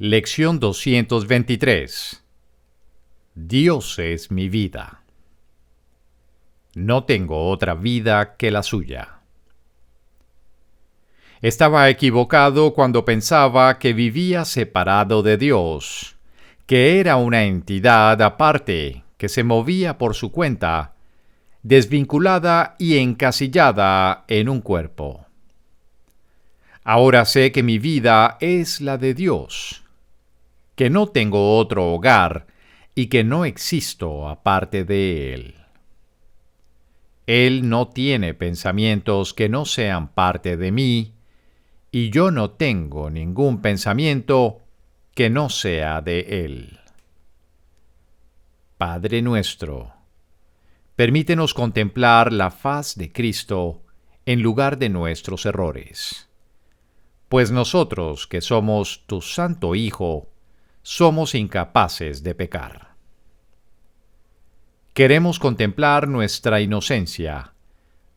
Lección 223 Dios es mi vida. No tengo otra vida que la suya. Estaba equivocado cuando pensaba que vivía separado de Dios, que era una entidad aparte que se movía por su cuenta, desvinculada y encasillada en un cuerpo. Ahora sé que mi vida es la de Dios, que no tengo otro hogar y que no existo aparte de Él. Él no tiene pensamientos que no sean parte de mí, y yo no tengo ningún pensamiento que no sea de Él. Padre nuestro, permítenos contemplar la faz de Cristo en lugar de nuestros errores. Pues nosotros, que somos tu Santo Hijo, somos incapaces de pecar. Queremos contemplar nuestra inocencia,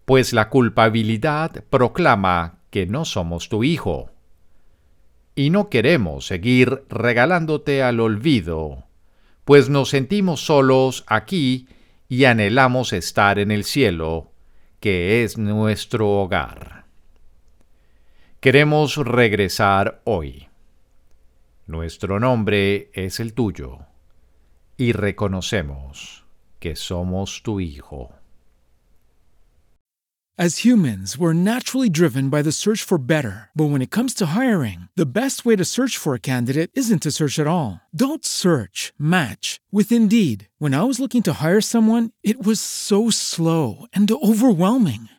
pues la culpabilidad proclama que no somos tu hijo. Y no queremos seguir regalándote al olvido, pues nos sentimos solos aquí y anhelamos estar en el cielo, que es nuestro hogar. Queremos regresar hoy. Nuestro nombre es el tuyo, y reconocemos que somos tu hijo. As humans, we're naturally driven by the search for better. But when it comes to hiring, the best way to search for a candidate isn't to search at all. Don't search, match with Indeed. When I was looking to hire someone, it was so slow and overwhelming.